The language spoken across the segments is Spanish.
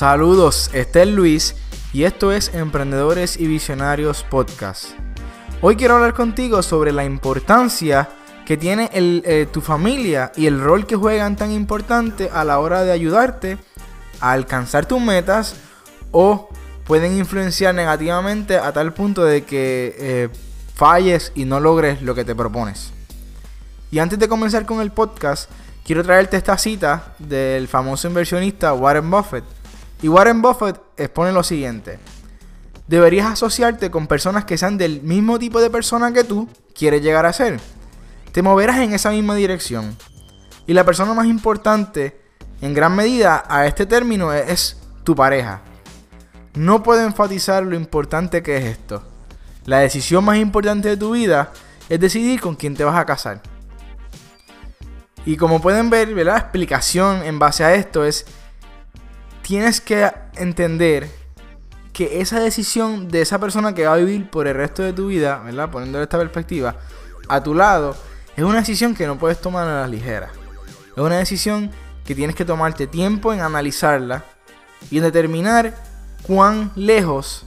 Saludos, este es Luis y esto es Emprendedores y Visionarios Podcast. Hoy quiero hablar contigo sobre la importancia que tiene eh, tu familia y el rol que juegan tan importante a la hora de ayudarte a alcanzar tus metas o pueden influenciar negativamente a tal punto de que eh, falles y no logres lo que te propones. Y antes de comenzar con el podcast, quiero traerte esta cita del famoso inversionista Warren Buffett y Warren Buffett expone lo siguiente. Deberías asociarte con personas que sean del mismo tipo de persona que tú quieres llegar a ser. Te moverás en esa misma dirección. Y la persona más importante, en gran medida, a este término es, tu pareja. No puedo enfatizar lo importante que es esto. La decisión más importante de tu vida es decidir con quién te vas a casar. Y como pueden ver, la explicación en base a esto es tienes que entender que esa decisión de esa persona que va a vivir por el resto de tu vida, ¿verdad? Poniéndole esta perspectiva, a tu lado, es una decisión que no puedes tomar a la ligera. Es una decisión que tienes que tomarte tiempo en analizarla y en determinar cuán lejos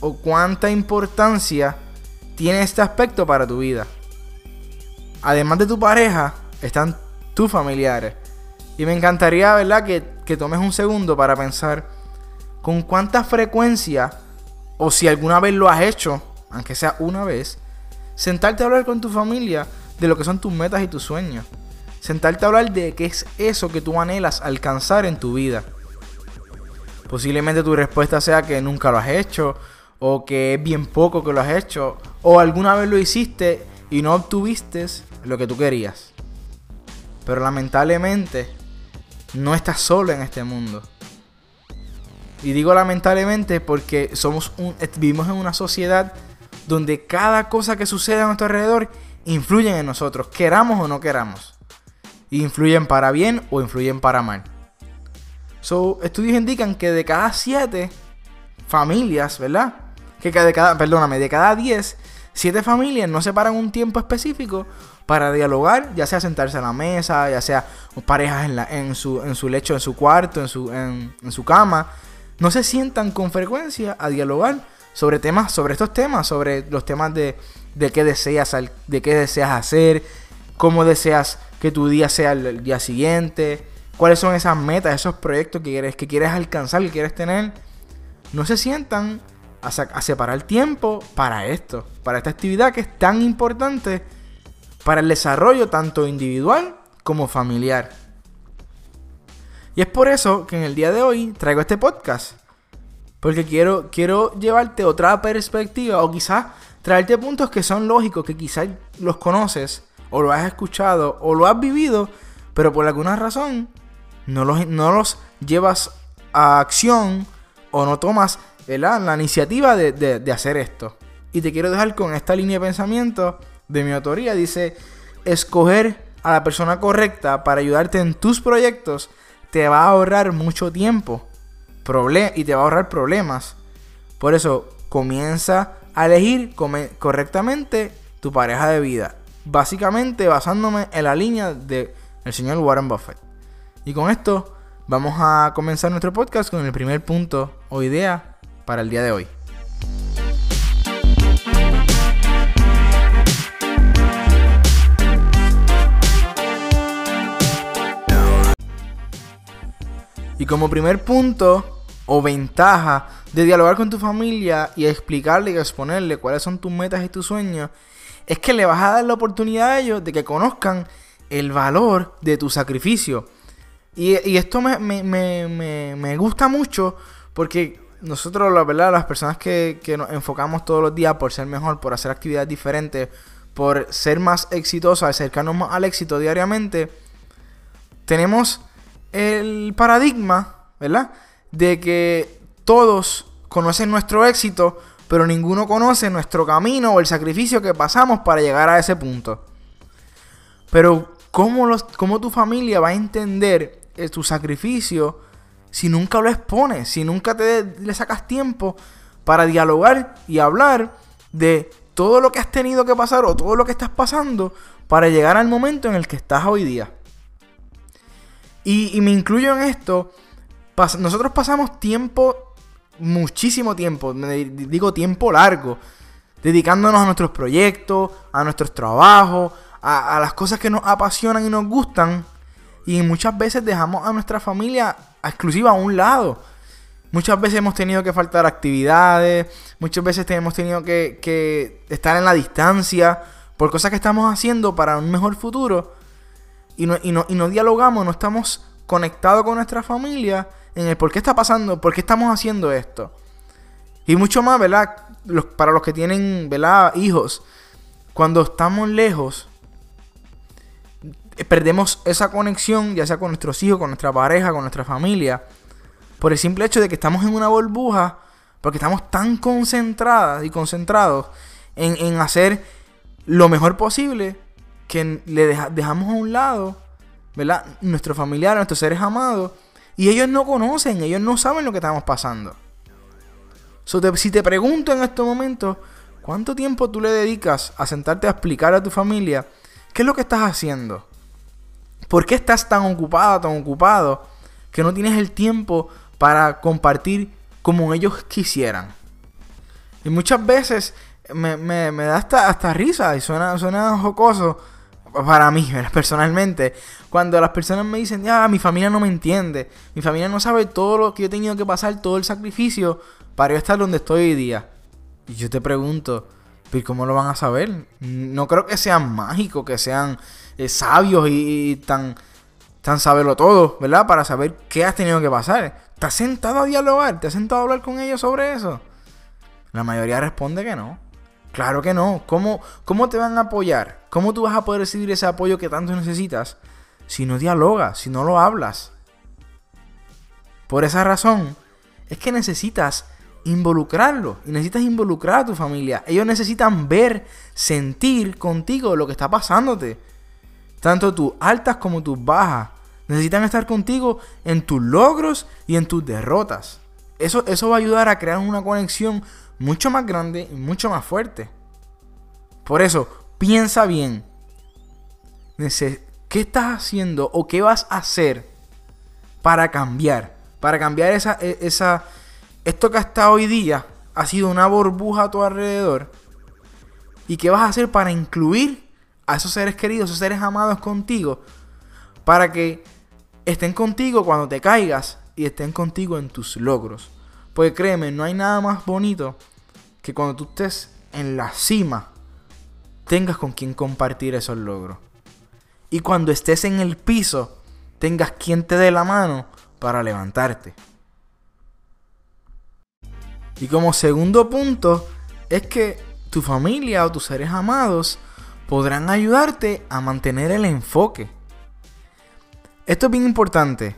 o cuánta importancia tiene este aspecto para tu vida. Además de tu pareja, están tus familiares. Y me encantaría, ¿verdad?, que, que tomes un segundo para pensar con cuánta frecuencia, o si alguna vez lo has hecho, aunque sea una vez, sentarte a hablar con tu familia de lo que son tus metas y tus sueños. Sentarte a hablar de qué es eso que tú anhelas alcanzar en tu vida. Posiblemente tu respuesta sea que nunca lo has hecho, o que es bien poco que lo has hecho, o alguna vez lo hiciste y no obtuviste lo que tú querías. Pero lamentablemente no estás solo en este mundo. Y digo lamentablemente porque somos un, vivimos en una sociedad donde cada cosa que sucede a nuestro alrededor influye en nosotros, queramos o no queramos. Influyen para bien o influyen para mal. So, estudios indican que de cada siete familias, ¿verdad? Que de cada, perdóname, de cada 10, siete familias no separan un tiempo específico para dialogar, ya sea sentarse a la mesa, ya sea parejas en, su, en su lecho, en su cuarto, en su, en, su cama, no se sientan con frecuencia a dialogar sobre temas, sobre estos temas, sobre los temas de, de qué deseas, de qué deseas hacer, cómo deseas que tu día sea el, día siguiente, cuáles son esas metas, esos proyectos que quieres, que quieres alcanzar, que quieres tener. No se sientan a, a separar tiempo para esto, para esta actividad que es tan importante para el desarrollo tanto individual como familiar. Y es por eso que en el día de hoy traigo este podcast. Porque quiero, quiero llevarte otra perspectiva o quizás traerte puntos que son lógicos, que quizás los conoces o lo has escuchado o lo has vivido, pero por alguna razón no los, no los llevas a acción o no tomas la iniciativa de, de hacer esto. Y te quiero dejar con esta línea de pensamiento de mi autoría dice, escoger a la persona correcta para ayudarte en tus proyectos te va a ahorrar mucho tiempo y te va a ahorrar problemas. Por eso, comienza a elegir correctamente tu pareja de vida. Básicamente basándome en la línea del el señor Warren Buffett. Y con esto vamos a comenzar nuestro podcast con el primer punto o idea para el día de hoy. Y como primer punto o ventaja de dialogar con tu familia y explicarle y exponerle cuáles son tus metas y tus sueños, es que le vas a dar la oportunidad a ellos de que conozcan el valor de tu sacrificio. Y, esto me, gusta mucho porque nosotros, la verdad, las personas que, que nos enfocamos todos los días por ser mejor, por hacer actividades diferentes, por ser más exitosos, acercarnos más al éxito diariamente, tenemos el paradigma, ¿verdad? De que todos conocen nuestro éxito, pero ninguno conoce nuestro camino o el sacrificio que pasamos para llegar a ese punto. Pero, ¿cómo, los, cómo tu familia va a entender eh, tu sacrificio si nunca lo expones, si nunca te le sacas tiempo para dialogar y hablar de todo lo que has tenido que pasar o todo lo que estás pasando para llegar al momento en el que estás hoy día? Y, me incluyo en esto nosotros pasamos tiempo, muchísimo tiempo, digo tiempo largo, dedicándonos a nuestros proyectos, a nuestros trabajos, a, las cosas que nos apasionan y nos gustan. Y muchas veces dejamos a nuestra familia exclusiva a un lado. Muchas veces hemos tenido que faltar actividades, muchas veces hemos tenido que, estar en la distancia por cosas que estamos haciendo para un mejor futuro y no, y no, y no dialogamos, no estamos conectados con nuestra familia en el por qué está pasando, por qué estamos haciendo esto. Y mucho más, ¿verdad? para los que tienen, ¿verdad? Hijos, cuando estamos lejos, perdemos esa conexión, ya sea con nuestros hijos, con nuestra pareja, con nuestra familia, por el simple hecho de que estamos en una burbuja, porque estamos tan concentradas y concentrados en, en hacer lo mejor posible que le dejamos a un lado, ¿verdad? Nuestros familiares, nuestros seres amados, y ellos no conocen, ellos no saben lo que estamos pasando. si te pregunto en este momento, ¿cuánto tiempo tú le dedicas a sentarte a explicar a tu familia qué es lo que estás haciendo? ¿Por qué estás tan ocupada, tan ocupado, que no tienes el tiempo para compartir como ellos quisieran? Y muchas veces me, da hasta, hasta risa y suena, suena jocoso para mí, personalmente, cuando las personas me dicen, ya, mi familia no me entiende, mi familia no sabe todo lo que yo he tenido que pasar, todo el sacrificio para estar donde estoy hoy día. Y yo te pregunto, ¿pero cómo lo van a saber? No creo que sean mágicos, que sean eh, sabios y, tan, tan saberlo todo, ¿verdad? Para saber qué has tenido que pasar. ¿Te has sentado a dialogar? ¿Te has sentado a hablar con ellos sobre eso? La mayoría responde que no. Claro que no. ¿Cómo, ¿Cómo te van a apoyar? ¿Cómo tú vas a poder recibir ese apoyo que tanto necesitas si no dialogas, si no lo hablas? Por esa razón, es que necesitas involucrarlo y necesitas involucrar a tu familia. Ellos necesitan ver, sentir contigo lo que está pasándote. Tanto tus altas como tus bajas. Necesitan estar contigo en tus logros y en tus derrotas. Eso, eso va a ayudar a crear una conexión mucho más grande y mucho más fuerte. Por eso, piensa bien. ¿Qué estás haciendo o qué vas a hacer para cambiar? Para cambiar esa, e, esa, esto que hasta hoy día ha sido una burbuja a tu alrededor. ¿Y qué vas a hacer para incluir a esos seres queridos, esos seres amados contigo? Para que estén contigo cuando te caigas y estén contigo en tus logros. Pues créeme, no hay nada más bonito que cuando tú estés en la cima, tengas con quien compartir esos logros. Y cuando estés en el piso, tengas quien te dé la mano para levantarte. Y como segundo punto, es que tu familia o tus seres amados podrán ayudarte a mantener el enfoque. Esto es bien importante.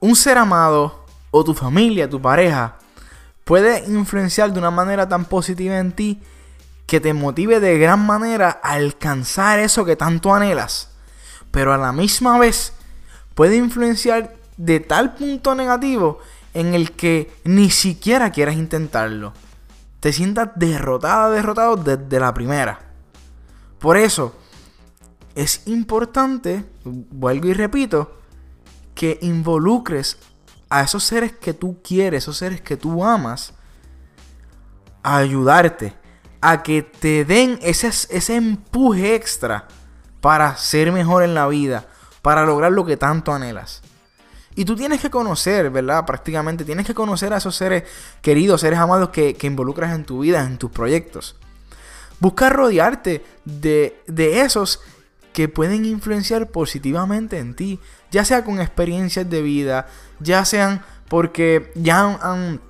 Un ser amado o tu familia, tu pareja, puede influenciar de una manera tan positiva en ti que te motive de gran manera a alcanzar eso que tanto anhelas. Pero a la misma vez puede influenciar de tal punto negativo en el que ni siquiera quieras intentarlo. Te sientas derrotada, derrotado desde la primera. Por eso es importante, vuelvo y repito, que involucres a esos seres que tú quieres, esos seres que tú amas, a ayudarte, a que te den ese, ese empuje extra para ser mejor en la vida, para lograr lo que tanto anhelas. Y tú tienes que conocer, ¿verdad? Prácticamente tienes que conocer a esos seres queridos, seres amados que, que involucras en tu vida, en tus proyectos. Busca rodearte de, de esos que pueden influenciar positivamente en ti, ya sea con experiencias de vida, ya sean porque ya han,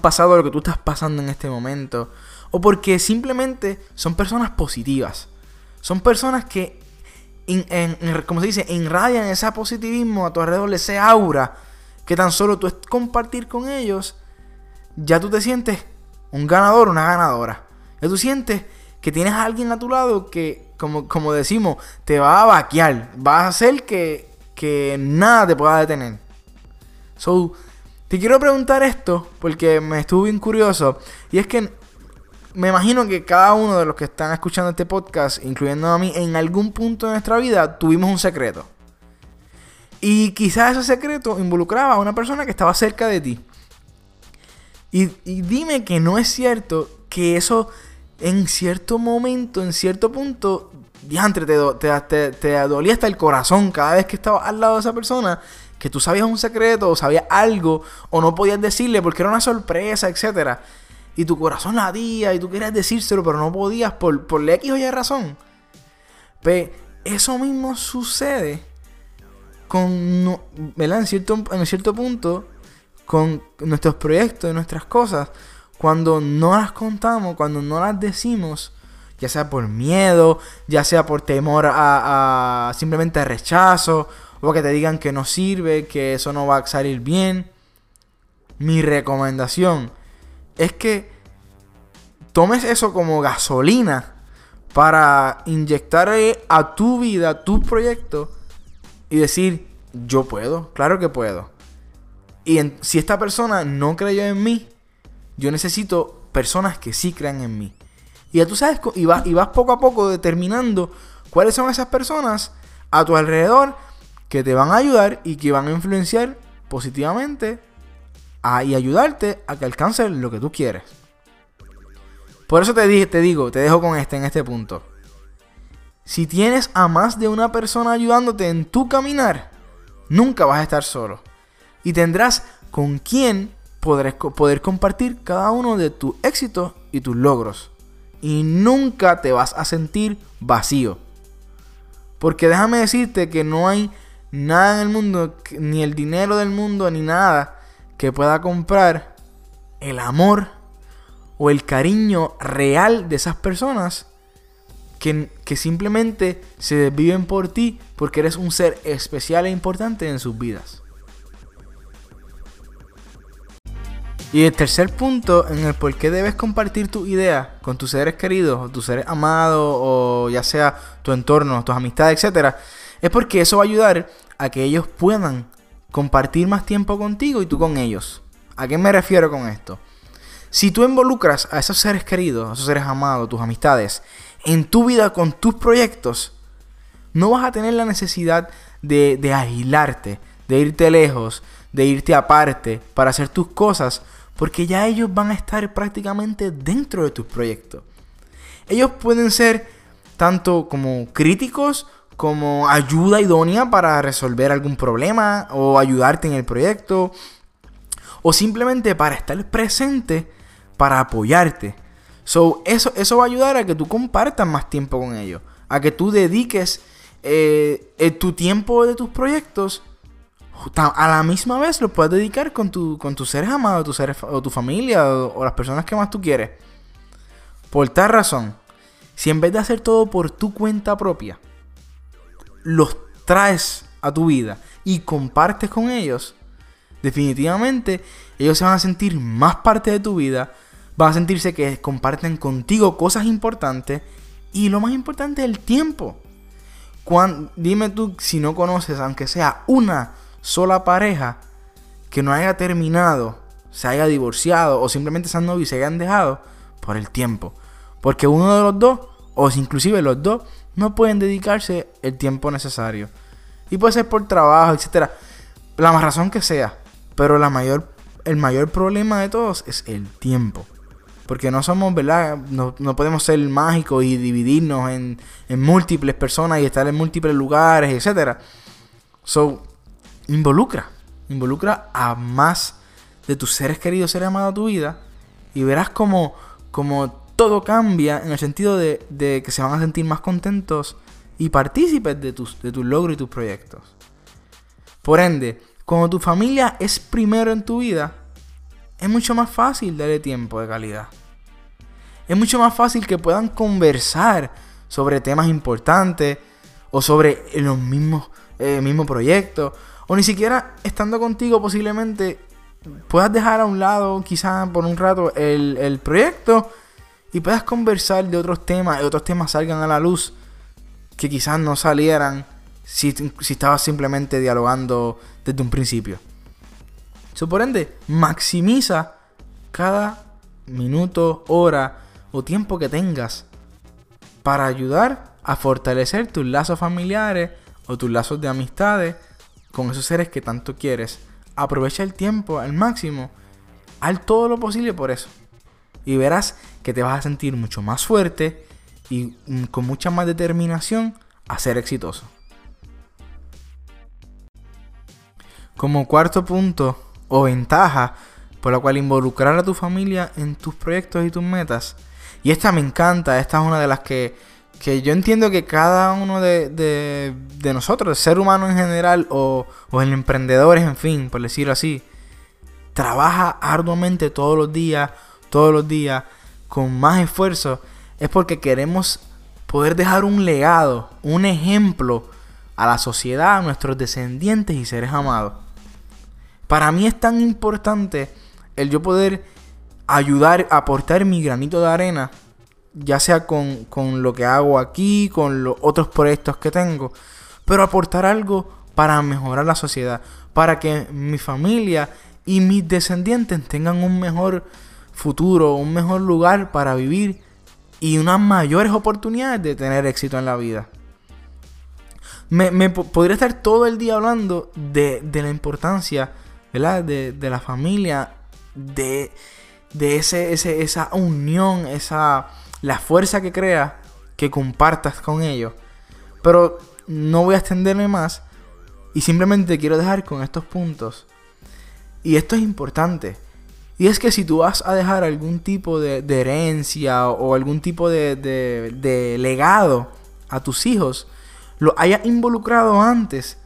pasado lo que tú estás pasando en este momento, o porque simplemente son personas positivas, son personas que, como se dice, irradian ese positivismo a tu alrededor, ese aura, que tan solo tú compartir con ellos, ya tú te sientes un ganador, una ganadora. Ya tú sientes que tienes a alguien a tu lado que como, decimos, te va a vaquear. Vas a hacer que, que nada te pueda detener. So, te quiero preguntar esto porque me estuvo bien curioso. Y es que me imagino que cada uno de los que están escuchando este podcast, incluyendo a mí, en algún punto de nuestra vida tuvimos un secreto. Y quizás ese secreto involucraba a una persona que estaba cerca de ti. Y, dime que no es cierto que eso en cierto momento, en cierto punto, diantre, te, te, te, dolía hasta el corazón cada vez que estabas al lado de esa persona, que tú sabías un secreto, o sabías algo, o no podías decirle porque era una sorpresa, etc. Y tu corazón ladía y tú querías decírselo, pero no podías por, por X o Y razón. Pero eso mismo sucede con, ¿verdad? En cierto, en cierto punto, con nuestros proyectos nuestras cosas, cuando no las contamos, cuando no las decimos, ya sea por miedo, ya sea por temor a, a simplemente rechazo, o que te digan que no sirve, que eso no va a salir bien. Mi recomendación es que tomes eso como gasolina para inyectar a tu vida, a tu proyecto y decir, yo puedo, claro que puedo. Y si esta persona no creyó en mí, yo necesito personas que sí crean en mí. Y ya tú sabes, y vas, y vas poco a poco determinando cuáles son esas personas a tu alrededor que te van a ayudar y que van a influenciar positivamente y ayudarte a que alcances lo que tú quieres. Por eso te, dije, te digo, te dejo con este en este punto. Si tienes a más de una persona ayudándote en tu caminar, nunca vas a estar solo y tendrás con poder, poder compartir cada uno de tus éxitos y tus logros. Y nunca te vas a sentir vacío. Porque déjame decirte que no hay nada en el mundo, ni el dinero del mundo, ni nada que pueda comprar el amor o el cariño real de esas personas que, que, simplemente se desviven por ti porque eres un ser especial e importante en sus vidas. Y el tercer punto en el por qué debes compartir tu idea con tus seres queridos, o tus seres amados, o ya sea tu entorno, tus amistades, etc. Es porque eso va a ayudar a que ellos puedan compartir más tiempo contigo y tú con ellos. ¿A qué me refiero con esto? Si tú involucras a esos seres queridos, a esos seres amados, tus amistades, en tu vida con tus proyectos, no vas a tener la necesidad de, de agilarte, de irte lejos, de irte aparte para hacer tus cosas, porque ya ellos van a estar prácticamente dentro de tus proyectos. Ellos pueden ser tanto como críticos como ayuda idónea para resolver algún problema o ayudarte en el proyecto o simplemente para estar presente para apoyarte. So, eso, eso va a ayudar a que tú compartas más tiempo con ellos, a que tú dediques eh, eh, tu tiempo de tus proyectos a la misma vez lo puedes dedicar con, tu, con tus seres amados, tus seres, o tu familia, o, las personas que más tú quieres. Por tal razón, si en vez de hacer todo por tu cuenta propia, los traes a tu vida y compartes con ellos, definitivamente ellos se van a sentir más parte de tu vida, van a sentirse que comparten contigo cosas importantes y lo más importante el tiempo. dime tú si no conoces, aunque sea una sola pareja que no haya terminado, se haya divorciado o simplemente sean novios y se hayan dejado por el tiempo. Porque uno de los dos, o inclusive los dos, no pueden dedicarse el tiempo necesario. Y puede ser por trabajo, etcétera. La más razón que sea. Pero la mayor, el mayor problema de todos es el tiempo. Porque no somos, ¿verdad? No, no podemos ser mágicos y dividirnos en, en, múltiples personas y estar en múltiples lugares, etcétera. So, involucra, involucra a más de tus seres queridos, seres amados a tu vida, y verás como, como todo cambia en el sentido de, que se van a sentir más contentos y partícipes de tus, de tus logros y tus proyectos. Por ende, cuando tu familia es primero en tu vida, es mucho más fácil darle tiempo de calidad. Es mucho más fácil que puedan conversar sobre temas importantes o sobre los mismos, eh, mismo proyecto o ni siquiera estando contigo posiblemente puedas dejar a un lado quizás por un rato el, proyecto y puedas conversar de otros temas y otros temas salgan a la luz que quizás no salieran si, si estabas simplemente dialogando desde un principio. So, por ende, maximiza cada minuto, hora o tiempo que tengas para ayudar a fortalecer tus lazos familiares o tus lazos de amistades con esos seres que tanto quieres. Aprovecha el tiempo al máximo. Haz todo lo posible por eso. Y verás que te vas a sentir mucho más fuerte y mm, con mucha más determinación a ser exitoso. Como cuarto punto o ventaja por la cual involucrar a tu familia en tus proyectos y tus metas. Y esta me encanta, esta es una de las que, que yo entiendo que cada uno de, de, nosotros, el ser humano en general o, o en emprendedores, en fin, por decirlo así, trabaja arduamente todos los días, todos los días, con más esfuerzo, es porque queremos poder dejar un legado, un ejemplo a la sociedad, a nuestros descendientes y seres amados. Para mí es tan importante el yo poder ayudar, aportar mi granito de arena, ya sea con, lo que hago aquí, con los otros proyectos que tengo, pero aportar algo para mejorar la sociedad, para que mi familia y mis descendientes tengan un mejor futuro, un mejor lugar para vivir y unas mayores oportunidades de tener éxito en la vida. Me, podría estar todo el día hablando de, de la importancia de, de la familia, de, de ese, esa unión, esa, la fuerza que crea que compartas con ellos. Pero no voy a extenderme más y simplemente quiero dejar con estos puntos. Y esto es importante. Y es que si tú vas a dejar algún tipo de, herencia o, algún tipo de, legado a tus hijos, lo hayas involucrado antes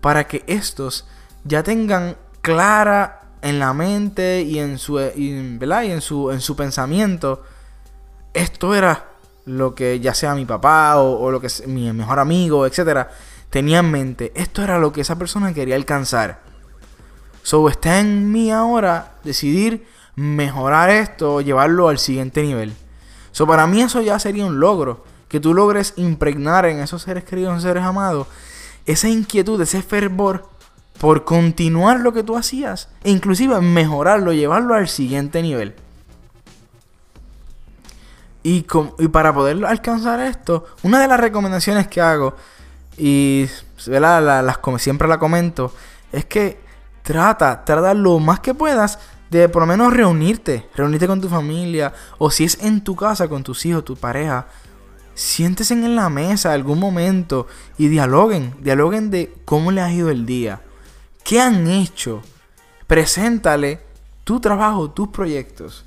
para que estos ya tengan clara en la mente y en su, y, en su, en su pensamiento, esto era lo que ya sea mi papá o, lo que mi mejor amigo, etcétera, tenía en mente. Esto era lo que esa persona quería alcanzar. So está en mí ahora decidir mejorar esto, llevarlo al siguiente nivel. So para mí eso ya sería un logro. Que tú logres impregnar en esos seres queridos, en seres amados, esa inquietud, ese fervor por continuar lo que tú hacías e inclusive mejorarlo, llevarlo al siguiente nivel. Y, para poder alcanzar esto, una de las recomendaciones que hago, y las, siempre la comento, es que trata, trata lo más que puedas de por lo menos reunirte, reunirte con tu familia, o si es en tu casa con tus hijos, tu pareja, siéntese en la mesa algún momento y dialoguen, dialoguen de cómo le ha ido el día ¿Qué han hecho? Preséntale tu trabajo, tus proyectos.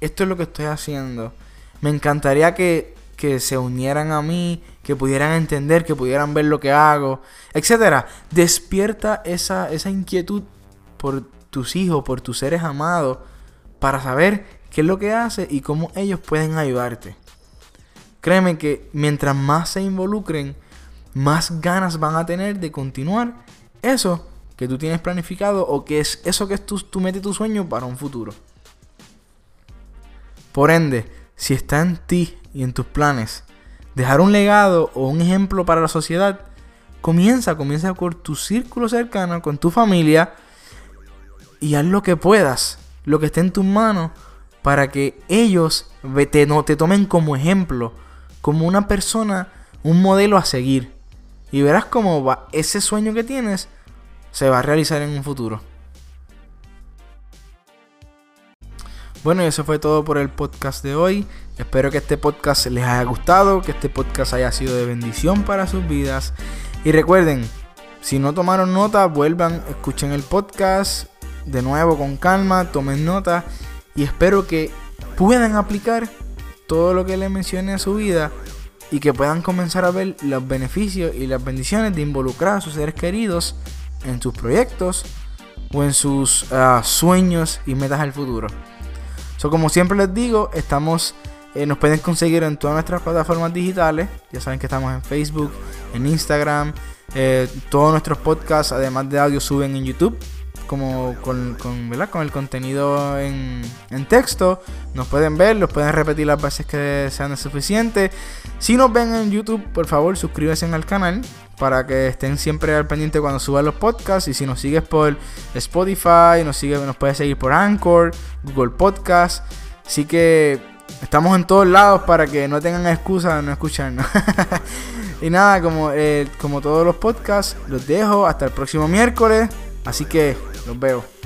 Esto es lo que estoy haciendo. Me encantaría que, se unieran a mí, que pudieran entender, que pudieran ver lo que hago, etc. Despierta esa, esa inquietud por tus hijos, por tus seres amados, para saber qué es lo que hace y cómo ellos pueden ayudarte. Créeme que mientras más se involucren, más ganas van a tener de continuar eso que tú tienes planificado o que es eso que es tu, tu meta y tu sueño para un futuro. Por ende, si está en ti y en tus planes dejar un legado o un ejemplo para la sociedad, comienza, comienza con tu círculo cercano, con tu familia y haz lo que puedas, lo que esté en tus manos para que ellos te, no, te tomen como ejemplo, como una persona, un modelo a seguir. Y verás cómo va ese sueño que tienes se va a realizar en un futuro. Bueno, y eso fue todo por el podcast de hoy. Espero que este podcast les haya gustado, que este podcast haya sido de bendición para sus vidas. Y recuerden, si no tomaron nota, vuelvan, escuchen el podcast de nuevo con calma, tomen nota y espero que puedan aplicar todo lo que les mencioné a su vida y que puedan comenzar a ver los beneficios y las bendiciones de involucrar a sus seres queridos en sus proyectos o en sus ah, sueños y metas al futuro. So, como siempre les digo, estamos, eh, nos pueden conseguir en todas nuestras plataformas digitales. Ya saben que estamos en Facebook, en Instagram. Eh, todos nuestros podcasts, además de audio, suben en YouTube como con, con, con el contenido en, en, texto. Nos pueden ver, los pueden repetir las veces que sean suficientes. Si nos ven en YouTube, por favor, suscríbanse al canal para que estén siempre al pendiente cuando suban los podcasts. Y si nos sigues por Spotify, nos, sigue, nos puedes seguir por Anchor, Google Podcast. Así que estamos en todos lados para que no tengan excusa de no escucharnos. Y nada, como, eh, como todos los podcasts, los dejo hasta el próximo miércoles. Así que los veo.